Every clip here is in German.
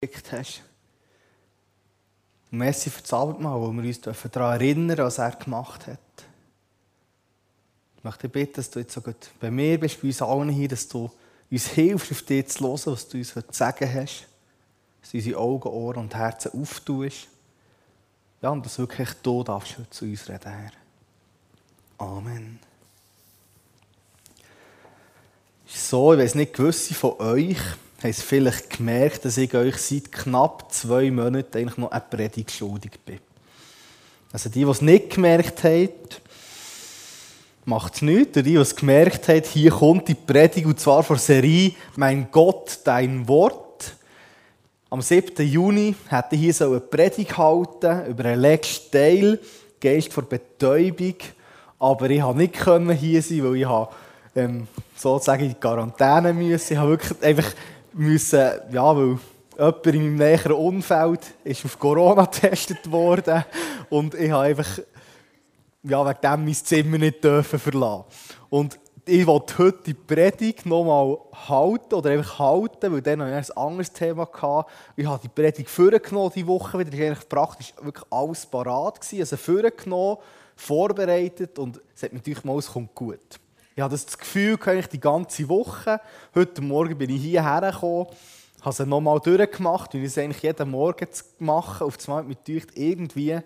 geschickt hast. Und merci für das Abendmahl, wo wir uns daran erinnern was er gemacht hat. Ich möchte bitten, dass du jetzt so gut bei mir bist, bei uns allen hier, dass du uns hilfst, auf dich zu hören, was du uns zu sagen hast. Dass du unsere Augen, Ohren und Herzen auftust. Ja, und dass wirklich du darfst zu uns reden, Herr. Amen. So, ich weiß nicht, gewisse von euch haben es vielleicht gemerkt, dass ich euch seit knapp zwei Monaten eigentlich noch eine Predigt schuldig bin. Also die, die es nicht gemerkt haben, macht es nichts. Die, die es gemerkt haben, hier kommt die Predigt, und zwar von Serie «Mein Gott, dein Wort». Am 7. Juni hätte hier so eine Predigt halten über einen Lex Teil, Geist vor Betäubung. Aber ich konnte nicht hier sein, weil ich ähm, sozusagen in die Quarantäne musste. Ich habe wirklich einfach müssen, ja, weil jemand in meinem näheren Umfeld ist auf Corona getestet worden und ich habe einfach ja, wegen dem mein Zimmer nicht dürfen verlassen. Und ich wollte heute die Predigt nochmal halten oder einfach halten, weil dann hatte ich ein anderes Thema. Gehabt. Ich habe die Predigt vorgenommen diese Woche wieder. Es war eigentlich praktisch wirklich alles parat. Also vorgenommen, vorbereitet und es hat mir natürlich mal, es kommt gut. Ich hatte das Gefühl, ich die ganze Woche. Heute Morgen bin ich hierher gekommen, habe es nochmal durchgemacht, wie ich es eigentlich jeden Morgen mache. Auf das Mal mit irgendwie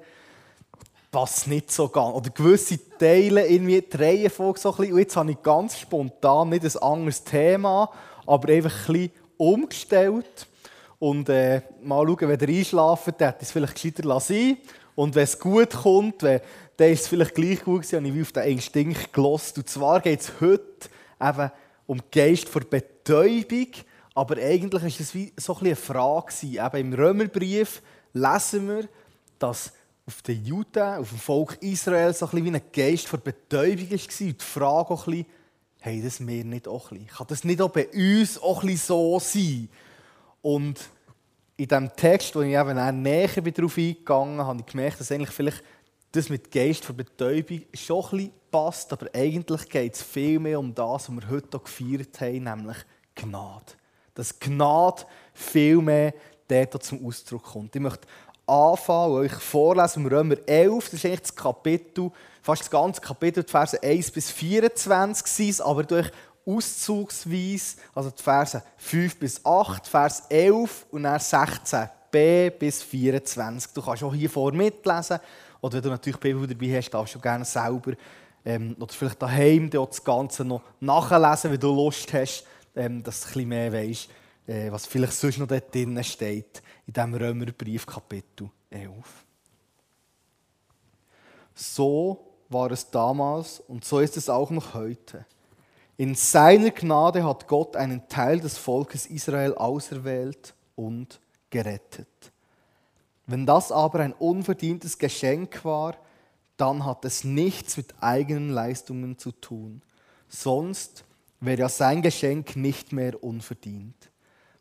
passt nicht so ganz. Oder gewisse Teile, irgendwie die Reihenfolge so ein bisschen. Und jetzt habe ich ganz spontan nicht ein anderes Thema, aber einfach ein bisschen umgestellt. Und äh, mal schauen, wenn ihr einschlaft, dann hätte ich es vielleicht gescheiter lassen. Und wenn es gut kommt, wenn dann ist es vielleicht gleich gut gewesen, ich auf den Instinkt gelost. Und zwar geht es heute eben um den Geist vor Betäubung, aber eigentlich ist es wie so ein eine Frage Eben Im Römerbrief lesen wir, dass auf den Juden, auf dem Volk Israel so ein wie ein Geist vor Betäubung war. Und die Frage auch ein bisschen, hey, das wir nicht auch ein bisschen? Kann das nicht auch bei uns auch ein so sein? Und in diesem Text, wo ich eben näher darauf eingegangen bin, habe ich gemerkt, dass eigentlich vielleicht das mit Geist von Betäubung schon ein bisschen passt, aber eigentlich geht es viel mehr um das, was wir heute auch gefeiert haben, nämlich Gnade. Dass Gnade viel mehr dort zum Ausdruck kommt. Ich möchte anfangen und euch vorlesen, Römer 11, das ist eigentlich das Kapitel, fast das ganze Kapitel, die Verse 1 bis 24 aber durch auszugsweise, also die Verse 5 bis 8, Vers 11 und dann 16b bis 24. Du kannst auch hier vor mitlesen oder wenn du natürlich Bibel dabei hast, darfst du gerne selber ähm, oder vielleicht daheim das Ganze noch nachlesen, wenn du Lust hast, ähm, dass du ein bisschen mehr weißt, äh, was vielleicht sonst noch dort drin steht, in diesem Römerbrief Kapitel 11. So war es damals und so ist es auch noch heute. In seiner Gnade hat Gott einen Teil des Volkes Israel auserwählt und gerettet. Wenn das aber ein unverdientes Geschenk war, dann hat es nichts mit eigenen Leistungen zu tun. Sonst wäre ja sein Geschenk nicht mehr unverdient.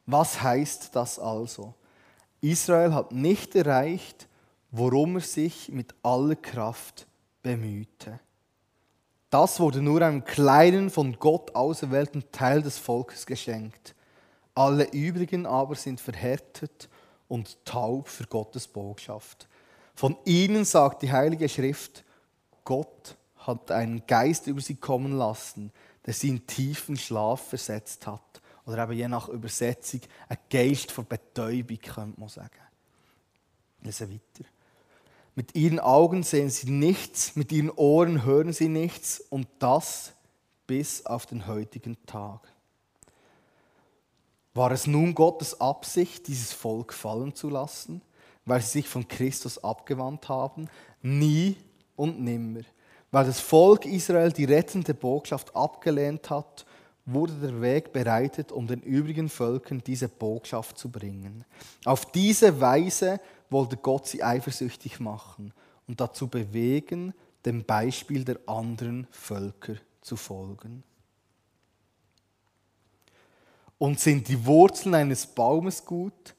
Was heißt das also? Israel hat nicht erreicht, worum er sich mit aller Kraft bemühte. Das wurde nur einem kleinen, von Gott auserwählten Teil des Volkes geschenkt. Alle übrigen aber sind verhärtet und taub für Gottes Botschaft. Von ihnen sagt die Heilige Schrift, Gott hat einen Geist über sie kommen lassen, der sie in tiefen Schlaf versetzt hat. Oder eben je nach Übersetzung ein Geist von Betäubung, könnte man sagen. Lesen weiter. Mit ihren Augen sehen sie nichts, mit ihren Ohren hören sie nichts und das bis auf den heutigen Tag. War es nun Gottes Absicht, dieses Volk fallen zu lassen, weil sie sich von Christus abgewandt haben? Nie und nimmer. Weil das Volk Israel die rettende Botschaft abgelehnt hat, wurde der Weg bereitet, um den übrigen Völkern diese Botschaft zu bringen. Auf diese Weise wollte Gott sie eifersüchtig machen und dazu bewegen, dem Beispiel der anderen Völker zu folgen. Und sind die Wurzeln eines Baumes gut,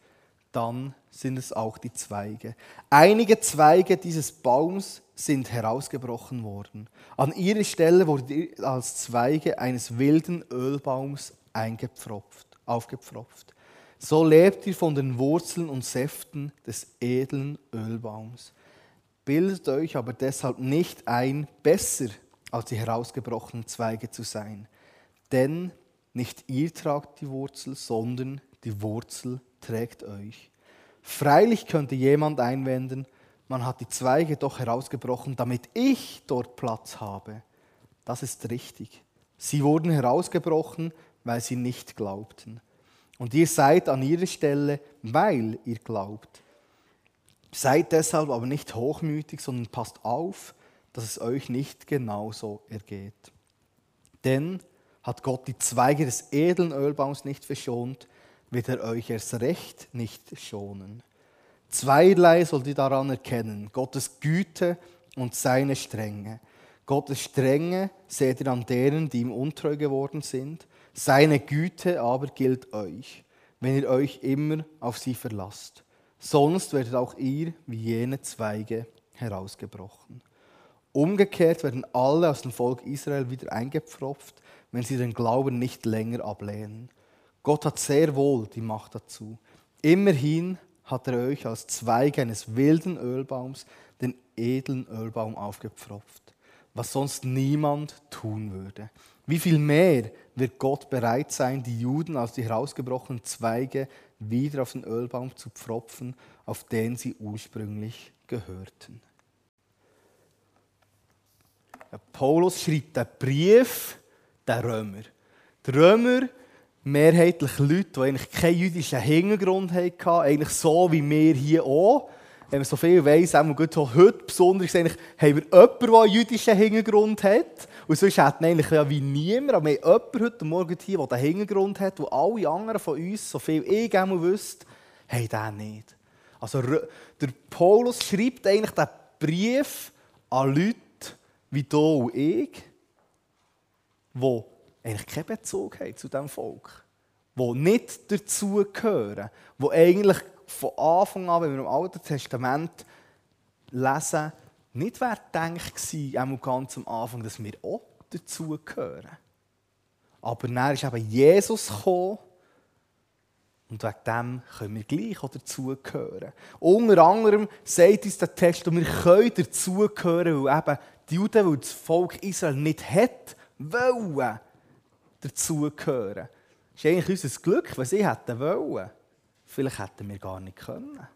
dann sind es auch die Zweige. Einige Zweige dieses Baums sind herausgebrochen worden. An ihre Stelle wurde als Zweige eines wilden Ölbaums eingepfropft, aufgepfropft. so lebt ihr von den Wurzeln und Säften des edlen Ölbaums. Bildet euch aber deshalb nicht ein, besser als die herausgebrochenen Zweige zu sein. Denn nicht ihr tragt die Wurzel, sondern die Wurzel trägt euch. Freilich könnte jemand einwenden, man hat die Zweige doch herausgebrochen, damit ich dort Platz habe. Das ist richtig. Sie wurden herausgebrochen, weil sie nicht glaubten. Und ihr seid an ihrer Stelle, weil ihr glaubt. Seid deshalb aber nicht hochmütig, sondern passt auf, dass es euch nicht genauso ergeht. Denn hat Gott die Zweige des edlen Ölbaums nicht verschont, wird er euch erst recht nicht schonen. Zweierlei sollt ihr daran erkennen, Gottes Güte und seine Strenge. Gottes Strenge seht ihr an denen, die ihm untreu geworden sind. Seine Güte aber gilt euch, wenn ihr euch immer auf sie verlasst. Sonst werdet auch ihr wie jene Zweige herausgebrochen. Umgekehrt werden alle aus dem Volk Israel wieder eingepfropft, wenn sie den Glauben nicht länger ablehnen. Gott hat sehr wohl die Macht dazu. Immerhin hat er euch als Zweig eines wilden Ölbaums den edlen Ölbaum aufgepfropft, was sonst niemand tun würde. Wie viel mehr wird Gott bereit sein, die Juden aus die herausgebrochenen Zweige wieder auf den Ölbaum zu pfropfen, auf den sie ursprünglich gehörten. Paulus schreibt den Brief der Römer. Die Römer, mehrheitlich Leute, die eigentlich keinen jüdischen Hintergrund hatten, eigentlich so wie wir hier auch. Wenn man so viel weiss, auch gut heute besonders, haben wir jemanden, der einen jüdischen Hintergrund hat. Und sonst hat man eigentlich ja wie niemand. Aber wir haben jemanden heute Morgen hier, der einen Hintergrund hat, wo alle anderen von uns, so viel ich einmal wüsste, haben den nicht. Also der Paulus schreibt eigentlich den Brief an Leute wie du und ich, die eigentlich keinen Bezug haben zu diesem Volk. Die nicht dazugehören. Die eigentlich von Anfang an, wenn wir im Alten Testament lesen, nicht wer denkt war, ganz am Anfang, dass wir auch dazugehören. Aber dann ist eben Jesus gekommen und wegen dem können wir gleich auch dazugehören. Unter anderem sagt uns der Text, wir können dazugehören, weil eben die Juden, weil das Volk Israel nicht hat, wollen dazugehören. Das ist eigentlich unser Glück, was sie hätten wollen. Vielleicht hätten wir gar nicht können.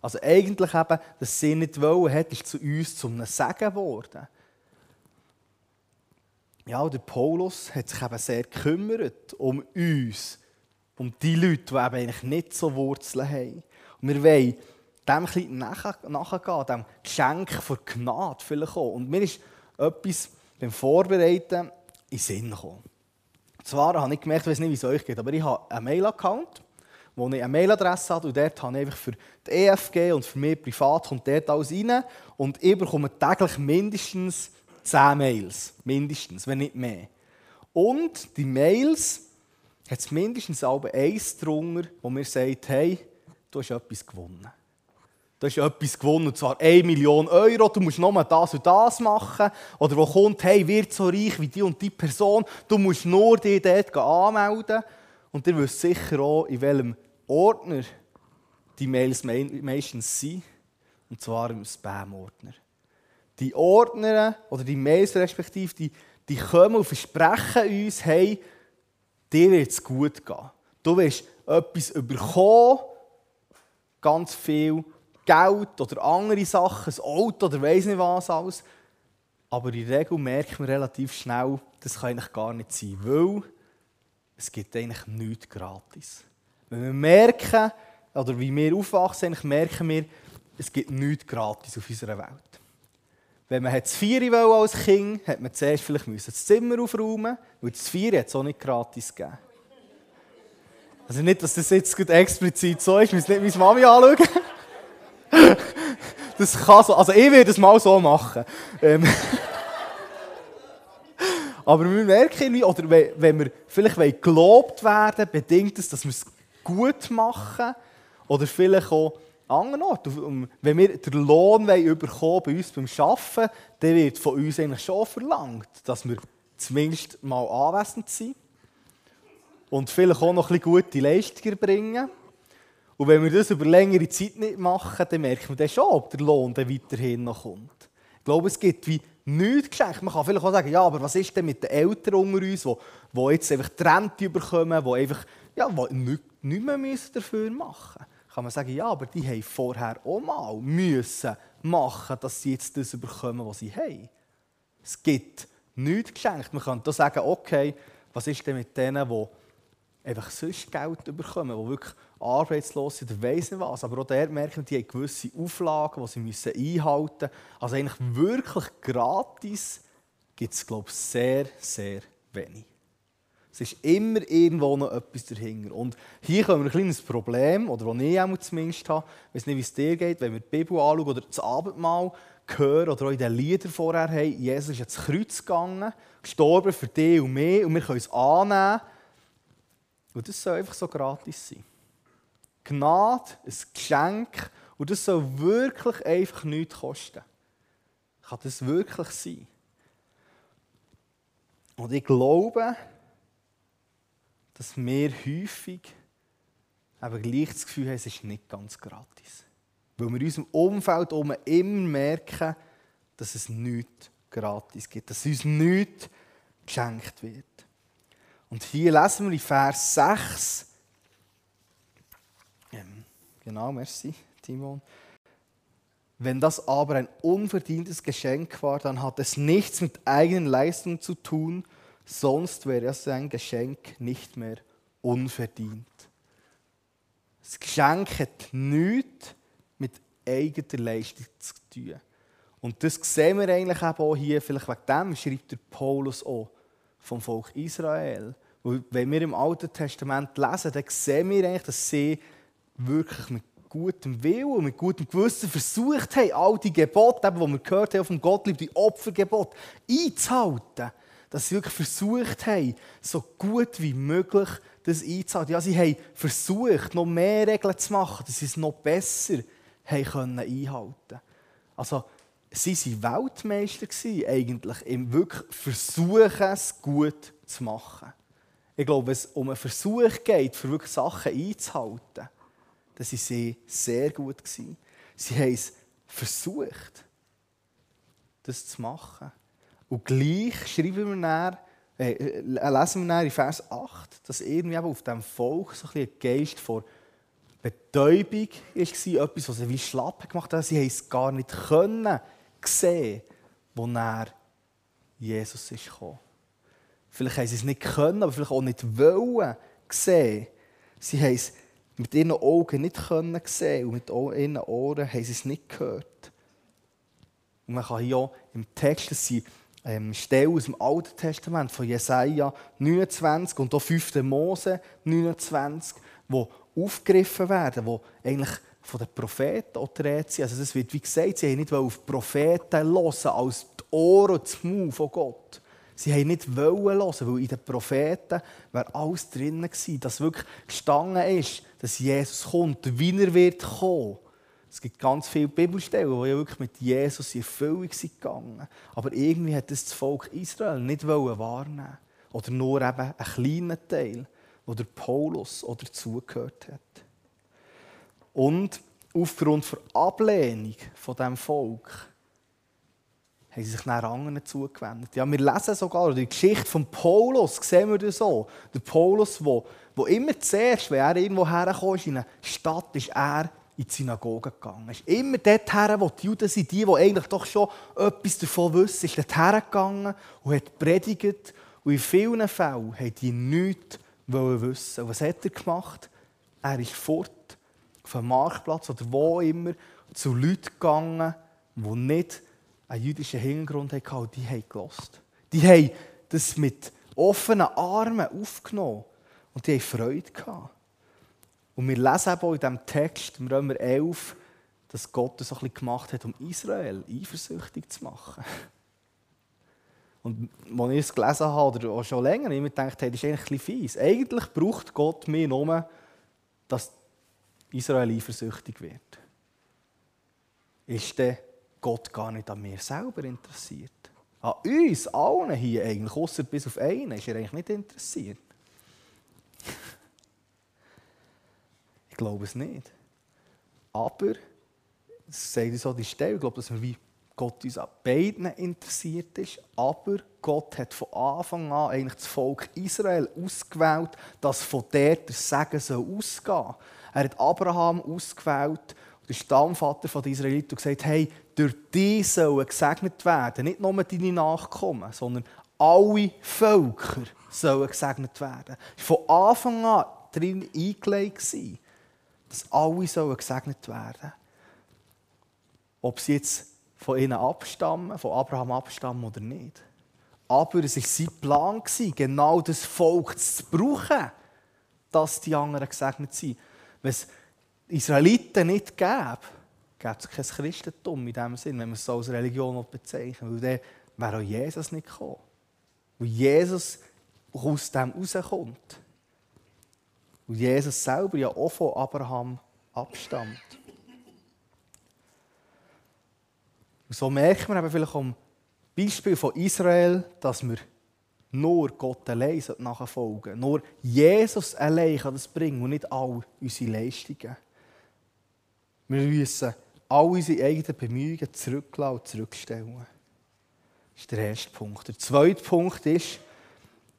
Also eigentlich eben, dass sie nicht wollen, hat, ist zu uns zum Segen geworden. Ja, der Paulus hat sich eben sehr gekümmert um uns, um die Leute, die eben eigentlich nicht so Wurzeln haben. Und wir wollen dem ein nachgehen, dem Geschenk von Gnade vielleicht auch. Und mir ist etwas beim Vorbereiten in Sinn gekommen. Zwar habe ich gemerkt, ich weiß nicht, wie es euch geht, aber ich habe einen Mail-Account, wo ich eine Mailadresse habe und dort habe ich einfach für die EFG und für mich privat kommt dort alles rein und ich bekomme täglich mindestens 10 Mails. Mindestens, wenn nicht mehr. Und die Mails hat es mindestens eins drunter, wo mir sagt, hey, du hast etwas gewonnen. Du hast etwas gewonnen, und zwar 1 Million Euro, du musst nur das und das machen. Oder wo kommt, hey, wird so reich wie die und die Person, du musst nur dich dort anmelden. Und ihr wisst sicher auch, in welchem Ordner die Mails meistens sind. Und zwar im Spam-Ordner. Die Ordner, oder die Mails respektive, die, die kommen und versprechen uns, hey, dir wird es gut gehen. Du wirst etwas bekommen, ganz viel, Geld oder andere Sachen, ein Auto oder weiss nicht was alles. Aber in der Regel merkt man relativ schnell, das kann eigentlich gar nicht sein, weil es gibt eigentlich nichts gratis. Wenn wir merken, oder wie wir aufwachsen, merken wir, es gibt nichts gratis auf unserer Welt. Wenn man das Vieri als Kind hat man zuerst vielleicht das Zimmer aufräumen weil das Vieri hat es auch nicht gratis gegeben. Also nicht, dass das jetzt explizit so ist, wir müssen nicht meine Mami anschauen. Das kann so, also ich würde es mal so machen. Ähm. Aber wir merken irgendwie, oder wenn wir vielleicht gelobt werden bedingt es, dass wir es gut machen. Oder vielleicht auch an anderen Orten. Wenn wir den Lohn bekommen bei uns beim Arbeiten, dann wird von uns eigentlich schon verlangt, dass wir zumindest mal anwesend sind. und vielleicht auch noch ein bisschen gute Leistungen bringen. Und wenn wir das über längere Zeit nicht machen, dann merkt man dann schon, ob der Lohn dann weiterhin noch kommt. Ich glaube, es gibt wie nichts geschenkt. Man kann vielleicht auch sagen, ja, aber was ist denn mit den Eltern unter uns, die, die jetzt einfach die Rente bekommen, die einfach ja, die nichts, nichts mehr dafür machen müssen. Kann man sagen, ja, aber die haben vorher auch mal müssen machen, dass sie jetzt das bekommen, was sie haben. Es gibt nichts geschenkt. Man kann da sagen, okay, was ist denn mit denen, die einfach sonst Geld bekommen, die wirklich arbeitslos sind, weiss nicht was. Aber auch der merken, die haben gewisse Auflagen, die sie müssen einhalten müssen. Also eigentlich wirklich gratis gibt es, glaube ich, sehr, sehr wenig. Es ist immer irgendwo noch etwas dahinter. Und hier kommen wir ein kleines Problem, oder das ich auch zumindest habe, ich weiß nicht, wie es dir geht, wenn wir die Bibel anschauen oder das Abendmahl hören oder auch in den Liedern vorher haben, Jesus ist ins Kreuz gegangen, gestorben für dich und mich und wir können es annehmen. Und das soll einfach so gratis sein. Gnade, ein Geschenk und das soll wirklich einfach nichts kosten. Kann das wirklich sein? Und ich glaube, dass wir häufig aber gleich das Gefühl haben, es ist nicht ganz gratis. Weil wir in unserem Umfeld immer merken, dass es nichts gratis gibt, dass uns nichts geschenkt wird. Und hier lesen wir in Vers 6, ähm, genau, merci, Timon. Wenn das aber ein unverdientes Geschenk war, dann hat es nichts mit eigenen Leistungen zu tun, sonst wäre es ein Geschenk nicht mehr unverdient. Das Geschenk hat nichts mit eigener Leistung zu tun. Und das sehen wir eigentlich auch hier, vielleicht wegen dem schreibt der Paulus auch vom Volk Israel. Wenn wir im Alten Testament lesen, dann sehen wir eigentlich, dass sie wirklich mit gutem Willen und mit gutem Gewissen versucht haben, all die Gebote, die wir gehört haben vom Gottlieb, die Opfergebote, einzuhalten dass sie wirklich versucht haben, so gut wie möglich das einzuhalten. Ja, sie haben versucht, noch mehr Regeln zu machen, dass sie es noch besser haben können einhalten Also, sie waren Weltmeister eigentlich im wirklich Versuchen, es gut zu machen. Ich glaube, wenn es um einen Versuch geht, für wirklich Sachen einzuhalten, dann waren sie sehr gut. Sie haben es versucht, das zu machen. Und gleich schreiben wir dann, äh, äh lesen wir dann in Vers 8, dass irgendwie auf diesem Volk so ein, Geist vor Betäubung war, etwas, was sie wie schlapp gemacht hat. Sie haben es gar nicht können sehen, wo Jesus ist gekommen. Vielleicht haben sie es nicht können, aber vielleicht auch nicht wollen sehen. Sie haben es mit ihren Augen nicht können sehen und mit ihren Ohren haben sie es nicht gehört. Und man kann auch im Text, dass sie ähm, Stelle aus dem Alten Testament von Jesaja 29 und auch 5. Mose 29, wo aufgegriffen werden, wo eigentlich von den Propheten auch sind. Also das wird wie gesagt, sie haben nicht auf Propheten hören als die Ohren und das Maul von Gott. Sie haben nicht hören, weil in den Propheten wäre alles drin dass wirklich gestanden ist, dass Jesus kommt, wie er wird kommen. Es gibt ganz viele Bibelstellen, die ja wirklich mit Jesus in Erfüllung sind gegangen. Aber irgendwie hat das, das Volk Israel nicht wahrnehmen Oder nur eben einen kleinen Teil, wo der Paulus oder dazugehört hat. Und aufgrund der Ablehnung von diesem Volk haben sie sich nach anderen zugewendet. Ja, wir lesen sogar, die Geschichte von Paulus, sehen wir das so. Der Paulus, der, der immer zuerst, wenn er irgendwo herkommt, in eine Stadt, ist er in die Synagoge gegangen. Ist immer dorthin, wo die Juden sind, die, die eigentlich doch schon etwas davon wissen, ist dorthin gegangen und hat predigt. Und in vielen Fällen haben die nichts wissen. Und was hat er gemacht? Er ist fort vom Marktplatz oder wo immer zu Leuten gegangen, die nicht einen jüdischen Hintergrund hatten und die haben gelost. Die haben das mit offenen Armen aufgenommen und die haben Freude gehabt. Und wir lesen auch in diesem Text, im Römer 11, dass Gott das so ein bisschen gemacht hat, um Israel eifersüchtig zu machen. Und als ich es gelesen habe, oder auch schon länger, habe ich mir gedacht, hey, das ist eigentlich ein fies. Eigentlich braucht Gott mir nur, dass Israel eifersüchtig wird. Ist denn Gott gar nicht an mir selber interessiert? An uns allen hier eigentlich, außer bis auf einen, ist er eigentlich nicht interessiert. glaube es nicht. Aber, das sagt uns auch die Stelle, ich glaube, dass wir wie Gott uns an beiden interessiert ist. Aber Gott hat von Anfang an eigentlich das Volk Israel ausgewählt, dass von dort der Segen ausgehen soll. Er hat Abraham ausgewählt, der Stammvater der Israeliten, und gesagt, hey, durch die sollen gesegnet werden. Nicht nur deine Nachkommen, sondern alle Völker sollen gesegnet werden. Von Anfang an drin eingelegt, dass alle sollen gesegnet werden Ob sie jetzt von ihnen abstammen, von Abraham abstammen oder nicht. Aber es war sein Plan, genau das Volk zu brauchen, dass die anderen gesegnet sind. Israeliten nicht gäbe, gäbe es kein Christentum in dem Sinn, wenn man es so als Religion bezeichnet. Weil dann wäre auch Jesus nicht gekommen. Weil Jesus aus dem rauskommt. Und Jesus selber ja auch von Abraham abstammt. Und so merkt man eben vielleicht am Beispiel von Israel, dass wir nur Gott allein nachfolgen Nur Jesus allein kann das bringen und nicht all unsere Leistungen. Wir müssen all unsere eigenen Bemühungen zurücklassen und zurückstellen. Das ist der erste Punkt. Der zweite Punkt ist,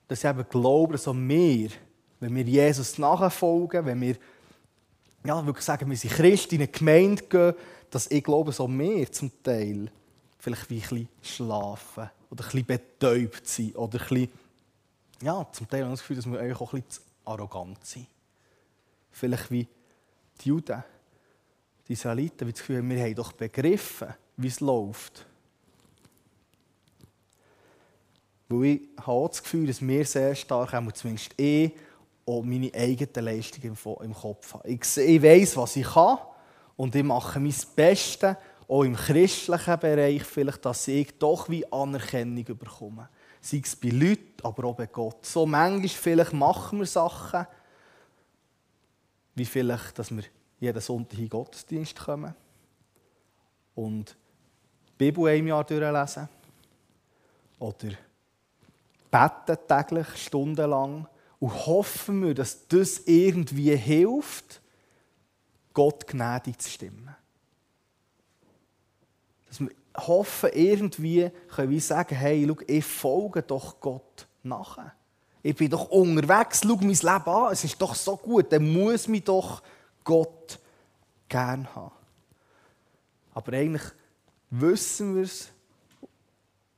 dass ich eben glaube, dass auch wir, wenn wir Jesus nachfolgen, wenn wir ja, wirklich sagen, wir sind Christen in eine Gemeinde gehen, dass ich glaube, so mehr zum Teil vielleicht wie ein bisschen schlafen oder ein bisschen betäubt sind oder ein bisschen, ja, zum Teil habe ich das Gefühl, dass wir eigentlich auch ein bisschen arrogant sind. Vielleicht wie die Juden, die Israeliten, wie das Gefühl wir haben doch begriffen, wie es läuft. Weil ich habe auch das Gefühl, dass wir sehr stark, haben, zumindest ich, auch meine eigenen Leistungen im Kopf haben. Ich, ich weiß, was ich kann und ich mache mein Bestes, auch im christlichen Bereich, vielleicht, dass ich doch wie Anerkennung bekomme. Sei es bei Leuten, aber auch bei Gott. So manchmal vielleicht machen wir Sachen, wie vielleicht, dass wir jeden Sonntag in den Gottesdienst kommen und die Bibel ein Jahr durchlesen oder beten täglich stundenlang und hoffen wir, dass das irgendwie hilft, Gott gnädig zu stimmen. Dass wir hoffen, irgendwie können wir sagen, hey, schau, ich folge doch Gott nachher. Ich bin doch unterwegs, schau mein Leben an, es ist doch so gut, dann muss mich doch Gott gern haben. Aber eigentlich wissen wir es,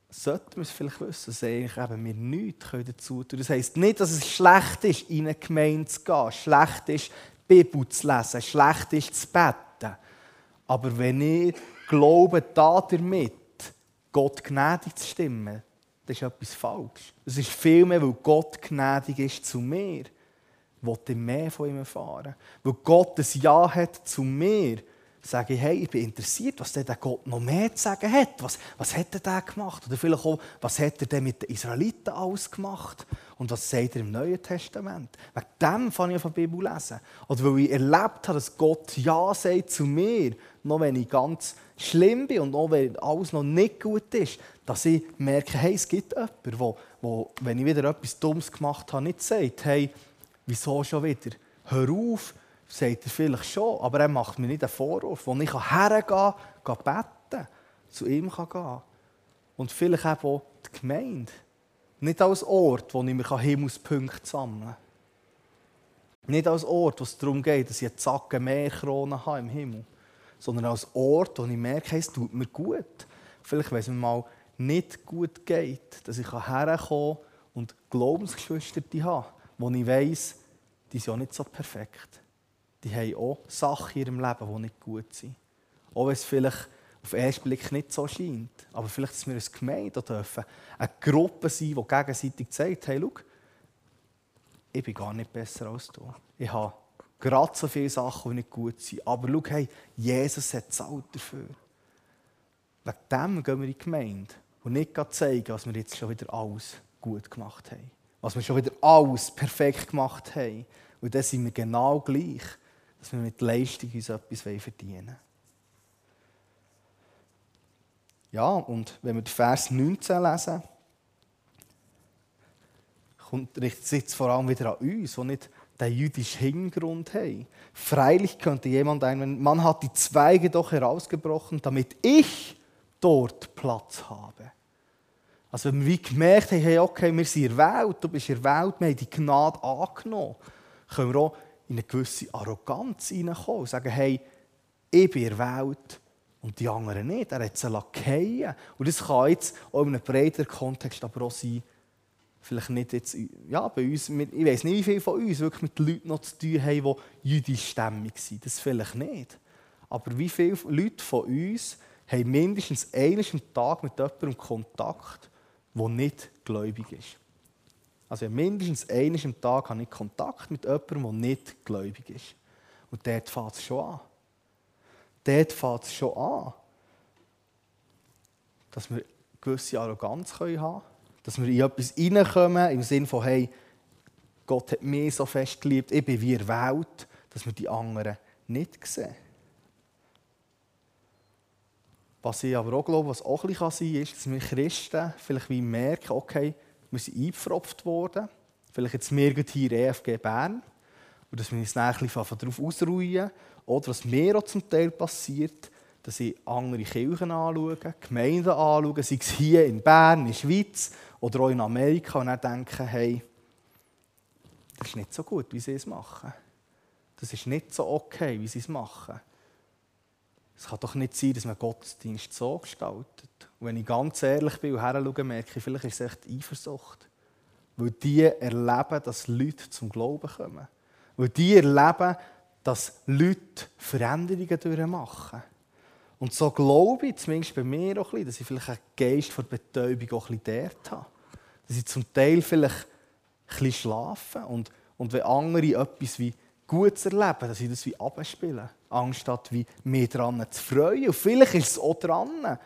sollten wir es vielleicht wissen, dass eigentlich eben wir nichts dazu tun können. Das heisst nicht, dass es schlecht ist, in eine Gemeinde zu gehen, schlecht ist, die Bibel zu lesen, schlecht ist, zu beten. Aber wenn ich glaube, da damit Gott gnädig zu stimmen, das ist etwas falsch. Es ist vielmehr, weil Gott gnädig ist zu mir, wollte mehr von ihm erfahren. Weil Gott ein Ja hat zu mir, sage ich, hey, ich bin interessiert, was der Gott noch mehr zu sagen hat. Was, was hat er da gemacht? Oder vielleicht auch, was hat er denn mit den Israeliten alles gemacht? Und was sagt er im Neuen Testament? Wegen dem fange ich auf die Bibel lesen. Oder weil ich erlebt habe, dass Gott Ja sagt zu mir, noch wenn ich ganz schlimm bin und auch wenn alles noch nicht gut ist, dass ich merke, hey, es gibt jemanden, der, der, wenn ich wieder etwas Dummes gemacht habe, nicht sagt, hey, wieso schon wieder? Hör auf, sagt er vielleicht schon, aber er macht mir nicht einen Vorwurf, wo ich hergehen kann, beten, zu ihm gehen kann. Und vielleicht eben auch die Gemeinde. Nicht als Ort, wo ich mir Himmelspunkte sammeln kann. Nicht als Ort, wo es darum geht, dass ich eine Zacke mehr Kronen habe im Himmel. Sondern als Ort, wo ich merke, es tut mir gut. Vielleicht, wenn es mir mal nicht gut geht, dass ich herkommen und Glaubensgeschwister habe, wo ich weiss, die sind auch nicht so perfekt die haben auch Sachen in ihrem Leben, die nicht gut sind. Auch wenn es vielleicht auf den ersten Blick nicht so scheint. Aber vielleicht, dass wir als Gemeinde dürfen eine Gruppe sein, die gegenseitig sagt, hey, schau, ich bin gar nicht besser als du. Ich habe gerade so viele Sachen, die nicht gut sind. Aber schau, hey, Jesus hat Zeit dafür. Wegen dem gehen wir in die Gemeinde und nicht zeigen, was wir jetzt schon wieder alles gut gemacht haben. Was wir schon wieder alles perfekt gemacht haben. Und dann sind wir genau gleich dass wir mit Leistung uns etwas verdienen wollen. Ja, und wenn wir den Vers 19 lesen, kommt, richtet sich jetzt vor allem wieder an uns, die nicht den jüdischen Hintergrund haben. Freilich könnte jemand einwenden, man hat die Zweige doch herausgebrochen, damit ich dort Platz habe. Also wenn wir gemerkt haben, hey, okay, wir sind erwählt, du bist erwählt, wir haben die Gnade angenommen, können wir auch in eine gewisse Arroganz hineinkommen und sagen, hey, ich bin erwählt und die anderen nicht. Er hat sie fallen Und das kann jetzt auch in einem breiteren Kontext aber auch sein, vielleicht nicht jetzt, ja, bei uns, ich weiß nicht, wie viele von uns wirklich mit Leuten noch zu tun haben, die jüdischstämmig sind. Das vielleicht nicht. Aber wie viele Leute von uns haben mindestens einen Tag mit jemandem Kontakt, der nicht gläubig ist. Also mindestens einen Tag habe ich Kontakt mit jemandem, der nicht gläubig ist. Und dort fängt es schon an. Dort fängt es schon an, dass wir gewisse Arroganz haben können, dass wir in etwas reinkommen, im Sinne von, hey, Gott hat mich so fest geliebt, ich bin wie erwählt, dass wir die anderen nicht sehen. Was ich aber auch glaube, was auch ein bisschen sein kann, ist, dass wir Christen vielleicht wie merken, okay, wir sind eingepfropft worden, vielleicht jetzt wir hier EFG Bern, und dass wir uns dann ein bisschen darauf ausruhen. Oder was mir auch zum Teil passiert, dass ich andere Kirchen anschaue, Gemeinden anschaue, sei es hier in Bern, in der Schweiz oder auch in Amerika, und dann denke, hey, das ist nicht so gut, wie sie es machen. Das ist nicht so okay, wie sie es machen. Es kann doch nicht sein, dass man Gottesdienst so gestaltet. Und wenn ich ganz ehrlich bin und her merke ich, vielleicht ist es echt Eifersucht. Weil die erleben, dass Leute zum Glauben kommen. Weil die erleben, dass Leute Veränderungen durchmachen. Und so glaube ich, zumindest bei mir auch ein bisschen, dass ich vielleicht einen Geist von Betäubung auch ein bisschen dort habe. Dass ich zum Teil vielleicht ein bisschen schlafe und, und wenn andere etwas wie Gutes erleben, dass ich das wie abspiele, anstatt wie mehr daran zu freuen. Und vielleicht ist es auch dran.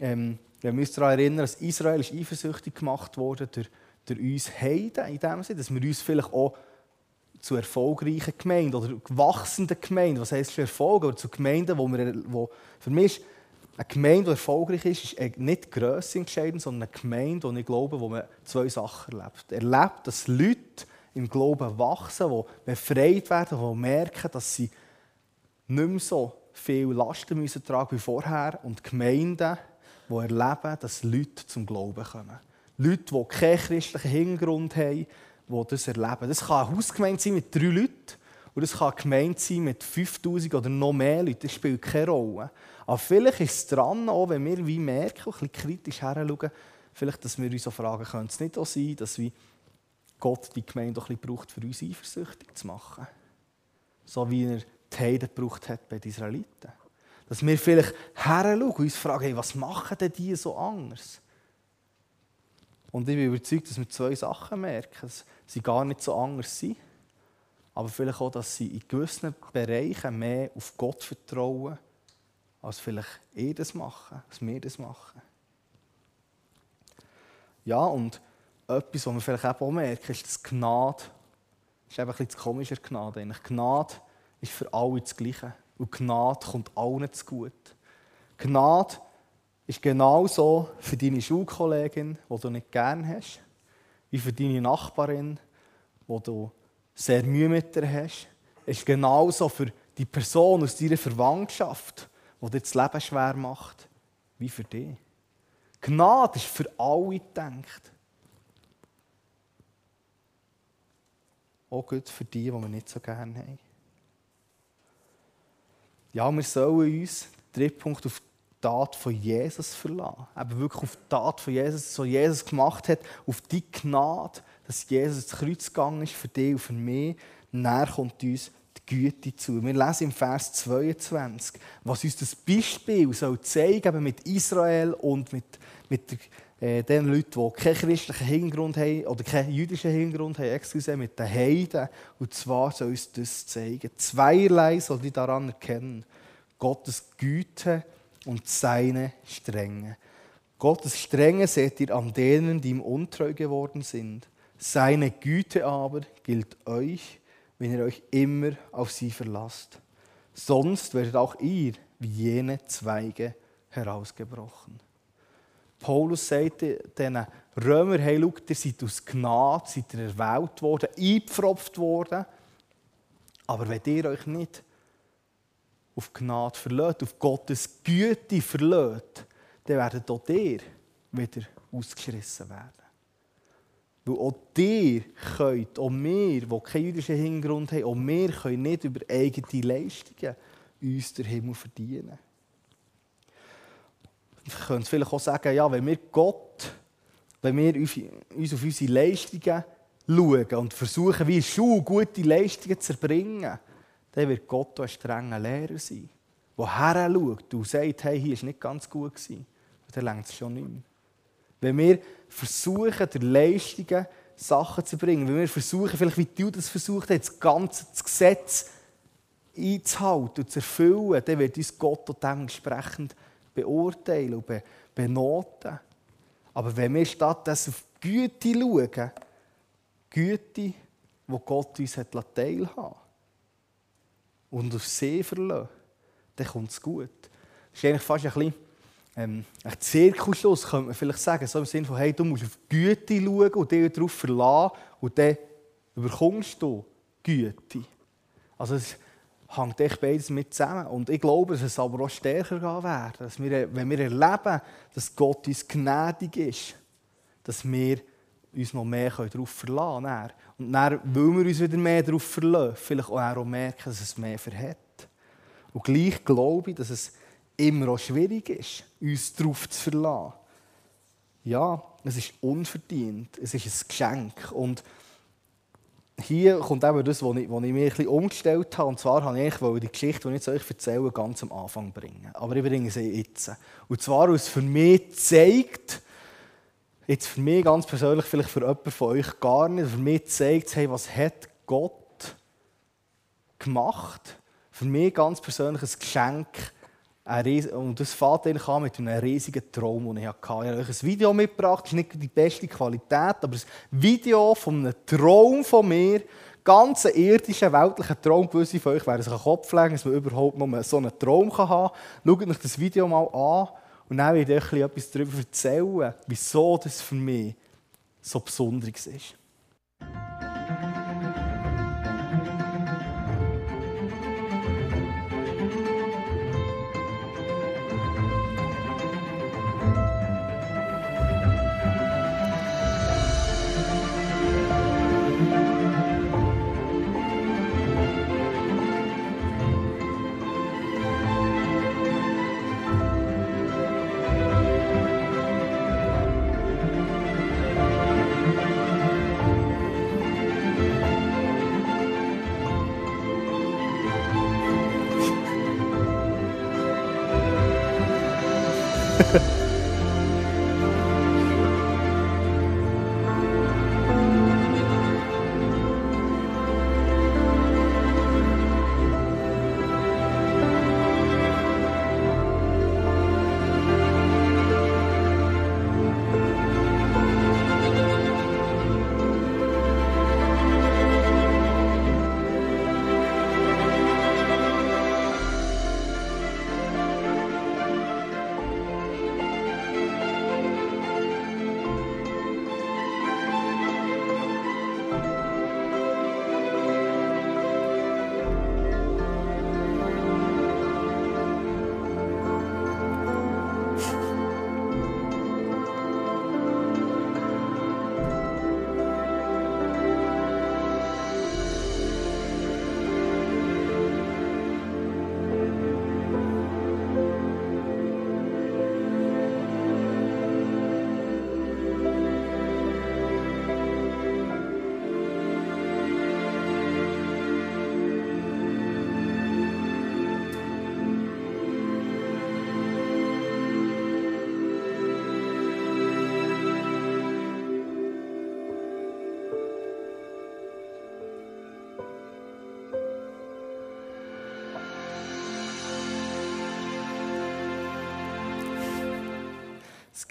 Ähm, wir müssen daran erinnern, dass Israel ist eifersüchtig gemacht wurde durch, durch uns Heiden, in dem Sinne, dass wir uns vielleicht auch zu erfolgreichen Gemeinden oder wachsenden Gemeinden, was heisst für Erfolg, oder zu Gemeinden, wo, wir, wo für mich ist, eine Gemeinde, die erfolgreich ist, ist nicht Größe entscheidend, sondern eine Gemeinde, wo ich glaube, wo man zwei Sachen erlebt. Erlebt, dass Leute im Glauben wachsen, die befreit werden, die merken, dass sie nicht mehr so viel Lasten müssen tragen wie vorher und Gemeinden, die erleben, dass Leute zum Glauben kommen. Leute, die keinen christlichen Hintergrund haben, die das erleben. Das kann eine Hausgemeinde sein mit drei Leuten und das kann eine Gemeinde sein mit 5000 oder noch mehr Leuten. Das spielt keine Rolle. Aber vielleicht ist es dran, auch wenn wir wie merken, ein bisschen kritisch heranschauen, vielleicht, dass wir uns auch fragen, könnte es nicht auch sein, dass wir Gott die Gemeinde auch ein bisschen braucht, für uns eifersüchtig zu machen. So wie er die Heiden gebraucht hat bei den Israeliten. Dass wir vielleicht heranschauen und uns fragen, hey, was machen denn die so anders? Und ich bin überzeugt, dass wir zwei Sachen merken. Dass sie gar nicht so anders sind, aber vielleicht auch, dass sie in gewissen Bereichen mehr auf Gott vertrauen, als vielleicht ihr das machen, als wir das machen. Ja, und etwas, was wir vielleicht auch merken, ist, dass Gnade, das ist einfach ein bisschen das Gnade. Eigentlich. Gnade ist für alle das Gleiche. Und Gnade kommt allen zu gut. Gnade ist genauso für deine Schulkollegin, die du nicht gerne hast, wie für deine Nachbarin, wo du sehr Mühe mit dir hast. Ist genauso für die Person aus deiner Verwandtschaft, die dir das Leben schwer macht, wie für dich. Gnade ist für alle gedacht. Auch gut für die, die wir nicht so gerne haben. Ja, wir sollen uns, dritter Punkt, auf die Tat von Jesus verlassen. Eben wirklich auf die Tat von Jesus, so Jesus gemacht hat, auf die Gnade, dass Jesus ins Kreuz gegangen ist für dich und für mich. Näher kommt uns die Güte zu. Wir lesen im Vers 22, was uns das Beispiel soll zeigen mit Israel und mit, mit der äh, den Leuten, die keinen christlichen Hintergrund haben oder keinen jüdischen Hintergrund haben, excuse, mit den Heiden. Und zwar soll uns das zeigen. Zweierlei soll die daran erkennen. Gottes Güte und seine Strenge. Gottes Strenge seht ihr an denen, die ihm untreu geworden sind. Seine Güte aber gilt euch, wenn ihr euch immer auf sie verlasst. Sonst werdet auch ihr wie jene Zweige herausgebrochen. Paulus sagt diesen Römer, hey, schau, ihr seid aus Gnade, seid ihr erwählt worden, eingepfropft worden. Aber wenn ihr euch nicht auf Gnade verlässt, auf Gottes Güte verlässt, dann werdet auch ihr wieder ausgeschrissen werden. Weil auch ihr könnt, auch wir, die keinen jüdischen Hintergrund haben, auch wir können nicht über eigene Leistungen uns den Himmel verdienen. Ich könnte vielleicht auch sagen, ja, wenn wir Gott, wenn wir uns auf unsere Leistungen schauen und versuchen, wie Schuhe gute Leistungen zu erbringen, dann wird Gott ein strenger Lehrer sein, der heranschaut und sagt, hey, hier war nicht ganz gut. Und dann längt es schon nicht mehr. Wenn wir versuchen, der Leistungen Sachen zu bringen, wenn wir versuchen, vielleicht wie du das versucht hast, das ganze Gesetz einzuhalten und zu erfüllen, dann wird uns Gott auch dementsprechend beurteilen und benoten. Aber wenn wir stattdessen auf Güte schauen, Güte, wo Gott uns hat teilhaben und auf See verlassen, dann kommt es gut. Das ist eigentlich fast ein bisschen ähm, ein Zirkelschluss, könnte man vielleicht sagen. So im Sinne von, hey, du musst auf Güte schauen und dich darauf verlassen und dann überkommst du Güte. Also hängt echt beides mit zusammen. Und ich glaube, dass es aber auch stärker gehen wird. Dass wir, wenn wir erleben, dass Gott uns gnädig ist, dass wir uns noch mehr darauf verlassen können. Und dann, weil wir uns wieder mehr darauf verlassen, vielleicht auch merken, dass es mehr verhält. Und gleich glaube ich, dass es immer auch schwierig ist, uns darauf zu verlassen. Ja, es ist unverdient, es ist ein Geschenk. Und hier kommt eben das, was ich, was ich mir ein bisschen umgestellt habe. Und zwar habe ich die Geschichte, die ich euch erzähle, ganz am Anfang bringen. Aber ich bringe sie jetzt. Und zwar, weil für mich zeigt, jetzt für mich ganz persönlich, vielleicht für jemanden von euch gar nicht, für mich zeigt hey, was hat Gott gemacht? Für mich ganz persönlich ein Geschenk. Und das fängt eigentlich an mit einem riesigen Traum, den ich hatte. Ich habe euch ein Video mitgebracht, das ist nicht die beste Qualität, aber ein Video von einem Traum von mir, ganz ein irdischer, weltlicher Traum. Gewisse von euch werden sich an den Kopf legen, dass man überhaupt noch so einen Traum haben kann. Schaut euch das Video mal an und dann werde ich euch etwas darüber erzählen, wieso das für mich so Besonderes ist.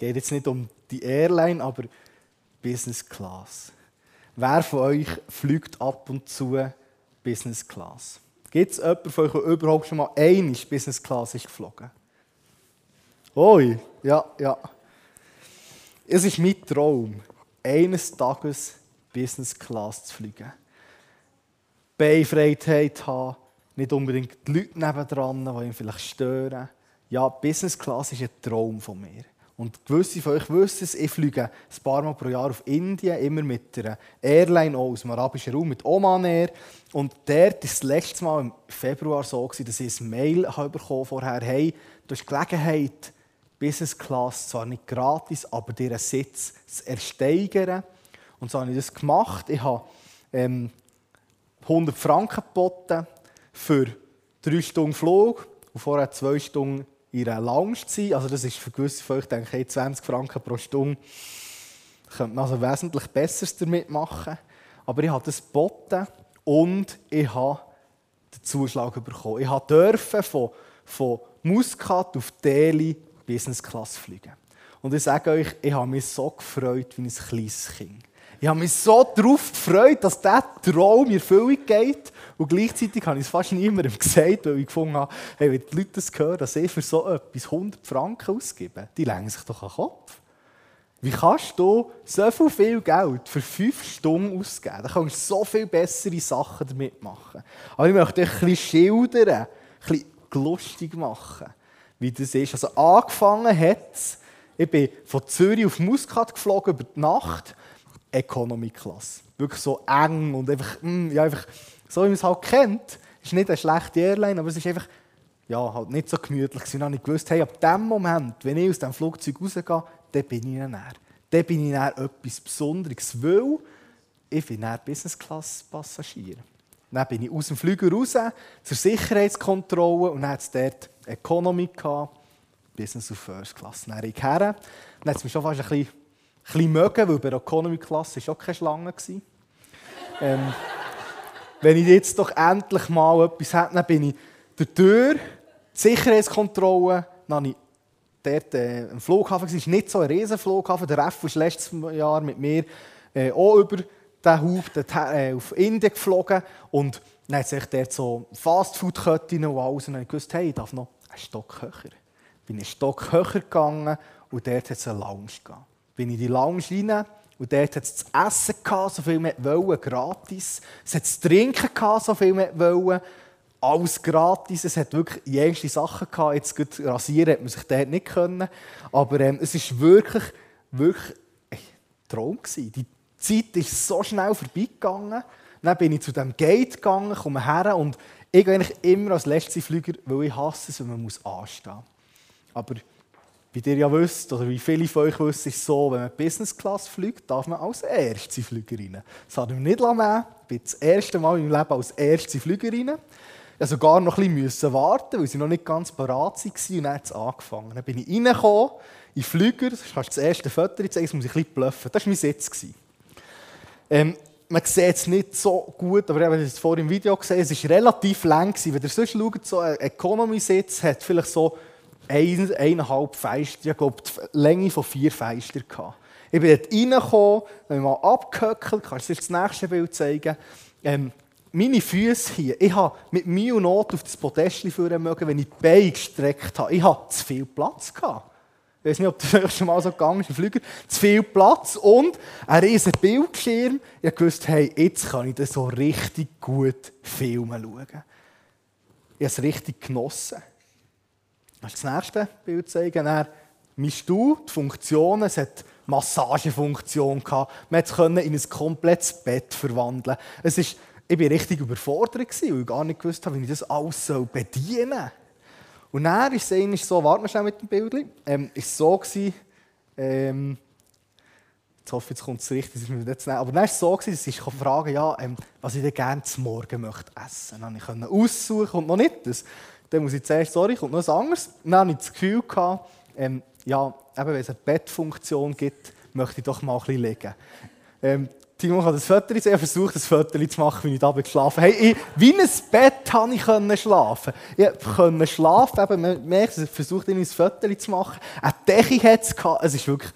Geht jetzt nicht um die Airline, aber Business Class. Wer von euch fliegt ab und zu Business Class? Gibt es jemanden von euch, der überhaupt schon mal einmal Business Class ist geflogen? Oi, ja, ja. Es ist mein Traum, eines Tages Business Class zu fliegen. Beinfreiheit haben, nicht unbedingt die Leute nebendran, die ihn vielleicht stören. Ja, Business Class ist ein Traum von mir. Und gewisse von euch wissen es, ich fliege ein paar Mal pro Jahr auf Indien, immer mit einer Airline aus dem arabischen Raum, mit Oman Air. Und dort war das letzte Mal im Februar so, dass ich ein Mail bekommen vorher, hey, du hast Gelegenheit, Business Class zwar nicht gratis, aber dir einen Sitz zu ersteigern. Und so habe ich das gemacht. Ich habe ähm, 100 Franken geboten für drei Stunden Flug und vorher zwei Stunden in einer Lounge sein. Also das ist für gewisse von euch, denke ich, 20 Franken pro Stunde. Könnte man also wesentlich Besseres damit machen. Aber ich habe das geboten und ich habe den Zuschlag bekommen. Ich durfte von, von Muscat auf Delhi Business Class fliegen. Und ich sage euch, ich habe mich so gefreut wie ein kleines Kind. Ich habe mich so darauf gefreut, dass dieser Traum in Erfüllung geht. Und gleichzeitig habe ich es fast niemandem gesagt, weil ich gefunden habe, hey, wenn die Leute das hören, dass ich für so etwas 100 Franken ausgebe, die legen sich doch an den Kopf. Wie kannst du so viel Geld für fünf Stunden ausgeben? Da kannst du so viel bessere Sachen damit machen. Aber ich möchte euch ein bisschen schildern, ein bisschen lustig machen, wie das ist. Also angefangen hat es, ich bin von Zürich auf Muscat geflogen über die Nacht Economy Class. Wirklich so eng und einfach, mm, ja, einfach so wie man es halt kennt. Ist nicht eine schlechte Airline, aber es ist einfach ja, halt nicht so gemütlich. Und dann ich gewusst, hey, ab dem Moment, wenn ich aus dem Flugzeug rausgehe, dann bin ich näher. Dann bin ich näher etwas Besonderes, weil ich bin näher Business Class Passagier. Dann bin ich aus dem Flüger raus zur Sicherheitskontrolle und dann hat dort Economy gehabt, Business of First Class. Dann ich her. Dann hat es mich schon fast ein bisschen bisschen mögen, weil bei der Economy-Klasse war auch keine Schlange. ähm, wenn ich jetzt doch endlich mal etwas hätte, dann bin ich der Tür, die Sicherheitskontrolle, dann habe ich dort äh, am Flughafen, es ist nicht so ein Riesenflughafen, der Ref ist letztes Jahr mit mir äh, auch über den Hub äh, auf Indien geflogen. Und dann hat sich dort so Fastfood-Ketten und alles. Und dann gewusst, hey, ich darf noch einen Stock höher. Bin einen Stock höher gegangen und dort hat es eine Lounge gegeben bin ich in die Lounge rein und dort hat es zu essen gehabt, so viel man wollte, gratis. Es hat zu trinken gehabt, so viel man wollte, alles gratis. Es hat wirklich jegliche Sachen gehabt. Jetzt gut rasieren hat man sich dort nicht können. Aber ähm, es war wirklich, wirklich ein Traum gewesen. Die Zeit ist so schnell vorbeigegangen. Dann bin ich zu dem Gate gegangen, komme her und ich eigentlich immer als letzter Flüger, weil ich hasse es, wenn man anstehen muss. Aber wie ihr ja wisst, oder wie viele von euch wissen, ist es so, wenn man Business Class fliegt, darf man als erste Flügerin. Das hat ich mir nicht nehmen. Ich bin das erste Mal in meinem Leben als erste Flügerin. Ich musste sogar noch ein bisschen warten, weil sie noch nicht ganz parat waren und dann hat es angefangen. Dann bin ich reingekommen, in Flüger, das du das erste Foto das muss ich ein bisschen bluffen. Das war mein Sitz. Ähm, man sieht es nicht so gut, aber ich habe es vorhin im Video gesehen, es war relativ lang. Wenn ihr sonst schaut, so ein Economy-Sitz hat vielleicht so ein, eineinhalb Feister, ich glaube, die Länge von vier Feister gehabt. Ich bin dort reingekommen, habe mich mal abgehöckelt, kannst du dir das nächste Bild zeigen. Ähm, meine Füße hier, ich habe mit Mühe und Not auf das Podest führen mögen, wenn ich die Beine gestreckt habe. Ich hatte zu viel Platz. Gehabt. Ich weiß nicht, ob das schon mal so gegangen ist, im Flüger. Zu viel Platz und ein riesiger Bildschirm. Ich wusste, hey, jetzt kann ich das so richtig gut filmen schauen. Ich habe es richtig genossen. Das nächste Bild zeigen. Dann mein Stuhl, die Funktionen, es hat Massagefunktion gehabt. Man konnte es in ein komplettes Bett verwandeln. Es ist, ich war richtig überfordert, weil ich gar nicht gewusst habe, wie ich das alles bedienen soll. Und dann ist es so, warten wir schnell mit dem Bild, ähm, ist so gewesen, ähm, jetzt hoffe ich, jetzt kommt es richtig, aber dann war es so, gewesen, dass ich fragen ja, ähm, was ich denn gerne zum Morgen möchte essen. Dann konnte ich aussuchen und noch nicht das. Dann muss ich zuerst, sorry, kommt noch etwas anderes. Dann hatte ich das Gefühl, gehabt, ähm, ja, eben, wenn es eine Bettfunktion gibt, möchte ich doch mal ein bisschen liegen. Ähm, Timo hat das Foto sehen, versucht, das Foto zu machen, wie ich da geschlafen habe. Hey, wie ein Bett konnte ich schlafen. Ich konnte schlafen, eben, man merkt, ich versucht, ein Foto zu machen. Eine Decke hatte es, es ist wirklich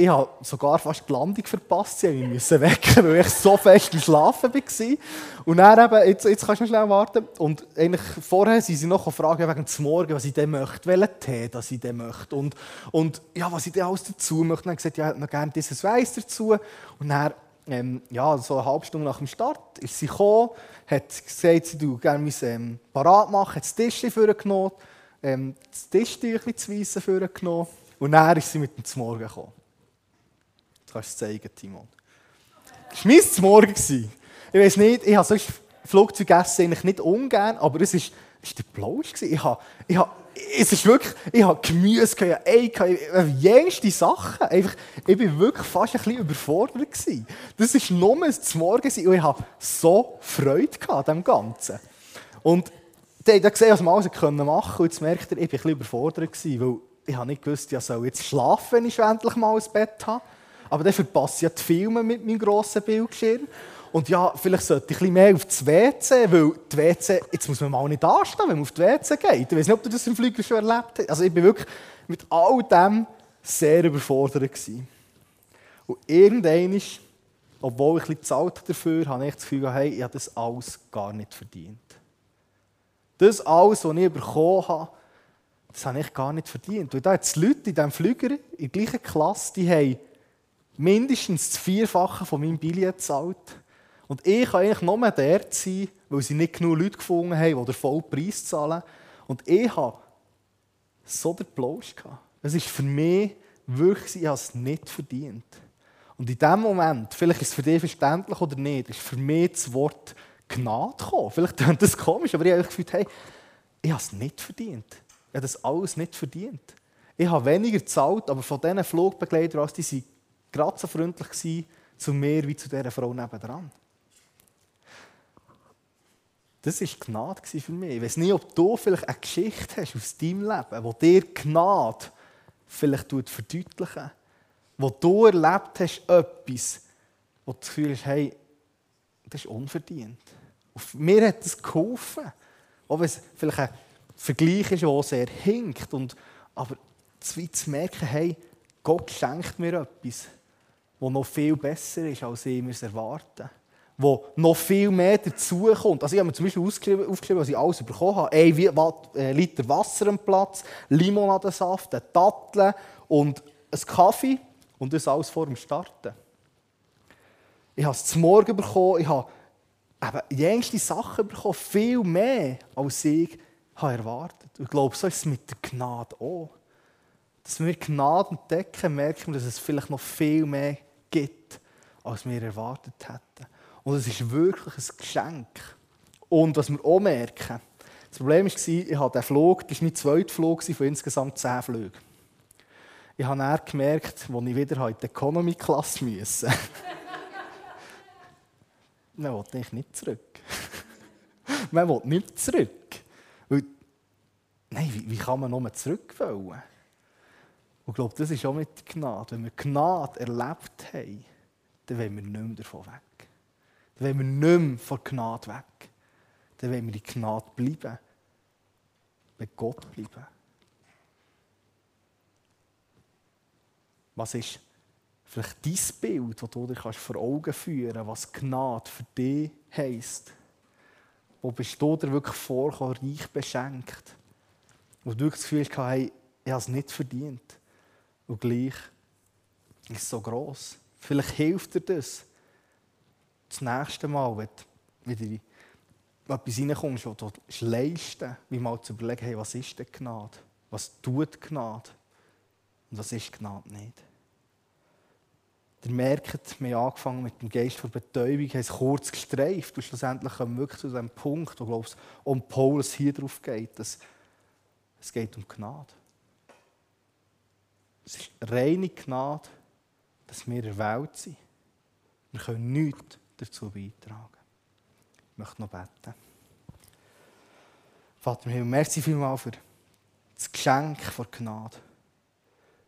ich habe sogar fast die Landung verpasst. Sie musste wecken, weil ich so fest im Schlafen war. Und dann eben, jetzt, jetzt kannst du noch schnell warten. Und eigentlich vorher sind sie noch fragen wegen des Morgen, was ich denn möchte, welchen Tee das ich denn möchte. Und, und ja, was ich denn alles dazu möchte. Und dann gesagt, ja, ich hätte gerne dieses Weiß dazu. Und dann ähm, ja, so eine halbe Stunde nach dem Start ist sie gekommen, hat gesagt, sie würde gerne mein ähm, parat machen, hat das Tischchen vorgenommen, ähm, das Tischtüchchen zu weissen vorgenommen und dann ist sie mit dem Zmorgen gekommen. Das kannst du zeigen, Timon. Das war mein Zmorgen. Ich weiß nicht, ich habe sonst Flugzeugessen eigentlich nicht ungern, aber es war der Plausch. Ich habe, ich habe es ist wirklich, ich habe Gemüse, ich habe Ei, ich habe jenste Sachen. Einfach, ich war wirklich fast ein bisschen überfordert. Gewesen. Das war nur ein Morgen und ich hatte so Freude an dem Ganzen. Und die haben gesehen, was wir alles machen können. Und jetzt merkt er, ich war ein bisschen überfordert, gewesen, weil ich habe nicht gewusst, ich soll jetzt schlafen, wenn ich endlich mal ins Bett habe. Aber dann verpasse ich ja die Filme mit meinem grossen Bildschirm. Und ja, vielleicht sollte ich ein mehr auf das WC, weil die WC, jetzt muss man mal nicht anstehen, wenn man auf die WC geht. Ich weiß nicht, ob du das im Flüger schon erlebt hast. Also ich bin wirklich mit all dem sehr überfordert gewesen. Und irgendwann, obwohl ich ein bisschen gezahlt dafür, habe ich das Gefühl, hey, ich habe das alles gar nicht verdient. Das alles, was ich bekommen habe, das habe ich gar nicht verdient. Und da hat es Leute in diesem Flüger, in der gleichen Klasse, die haben mindestens das Vierfache von meinem Billett gezahlt. Und ich kann eigentlich nur der sein, weil sie nicht genug Leute gefunden haben, die den vollen Preis zahlen. Und ich habe so den Plausch. Es ist für mich wirklich, ich habe es nicht verdient. Und in dem Moment, vielleicht ist es für dich verständlich oder nicht, ist für mich das Wort Gnade gekommen. Vielleicht klingt das komisch, aber ich habe gefühlt, hey, ich habe es nicht verdient. Ich habe das alles nicht verdient. Ich habe weniger gezahlt, aber von diesen Flugbegleitern, die waren gerade so freundlich zu mir wie zu dieser Frau nebenan. Das war Gnade für mich. Ich weiß nicht, ob du vielleicht eine Geschichte hast aus deinem Leben, wo dir Gnade vielleicht verdeutlichen Wo du erlebt hast, etwas, wo du das Gefühl hast, hey, das ist unverdient. Und mir hat das geholfen. Auch wenn es vielleicht ein Vergleich ist, der sehr hinkt. Und, aber zu merken, hey, Gott schenkt mir etwas, das noch viel besser ist, als ich mir erwarten wo noch viel mehr dazukommt. Also ich habe mir zum Beispiel aufgeschrieben, was ich alles bekommen habe. Ein äh, Liter Wasser am Platz, Limonadensaft, eine Dattel und ein Kaffee und das alles vor dem Starten. Ich habe es zum Morgen bekommen, ich habe eben jüngste Sachen bekommen, viel mehr, als ich habe erwartet. Und ich glaube, so ist es mit der Gnade auch. Dass wir Gnade entdecken, merken wir, dass es vielleicht noch viel mehr gibt, als wir erwartet hätten. Und es ist wirklich ein Geschenk. Und was wir auch merken, das Problem war, ich hatte den Flug, das war mein zweiter Flug von insgesamt zehn Flügen. Ich habe dann gemerkt, als ich wieder in die Economy-Klasse musste, man will nicht, zurück. man will nicht zurück. Weil, nein, wie, wie, kann man nur zurück wollen? Und ich glaube, das ist auch mit Gnade. Wenn wir Gnade erlebt haben, dann wollen wir nicht mehr davon weg. Dann wollen wir nicht mehr von Gnade weg. Dann wollen wir in Gnade bleiben. Bei Gott bleiben. Was ist vielleicht dein Bild, das du dir vor Augen führen kannst, was Gnade für dich heisst? Wo bist du dir wirklich vorgekommen, reich beschenkt? Wo du das Gefühl hast, hey, ich habe es nicht verdient. Und gleich ist es so gross. Vielleicht hilft dir das, das nächste Mal, wenn du wieder etwas reinkommst, was du leisten wie mal zu überlegen, hey, was ist denn Gnade? Was tut Gnade? Und was ist Gnade nicht? Ihr merkt, wir haben angefangen mit dem Geist der Betäubung, haben es kurz gestreift und schlussendlich kommen wir wirklich zu dem Punkt, wo glaubst, um Paulus hier drauf geht, dass es geht um Gnade. Es ist reine Gnade, dass wir erwählt sind. Wir können nichts dazu beitragen. Ich möchte noch beten. Vater im Himmel, merci vielmals für das Geschenk der Gnade.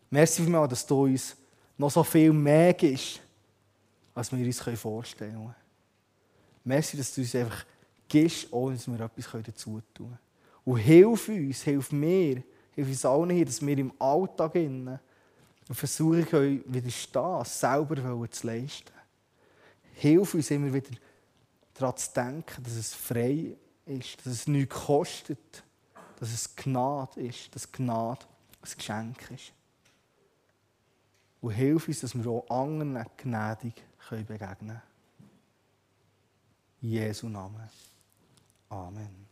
Merci vielmals, dass du uns noch so viel mehr gibst, als wir uns vorstellen können. Merci, dass du uns einfach gibst, ohne dass wir etwas dazu tun können. Und hilf uns, hilf mir, hilf uns allen hier, dass wir im Alltag innen versuchen können, widerstehen, selber zu leisten. Hilf uns immer wieder daran zu denken, dass es frei ist, dass es nichts kostet, dass es Gnade ist, dass Gnade ein Geschenk ist. Und hilf uns, dass wir auch anderen gnädig begegnen können. In Jesu Namen. Amen.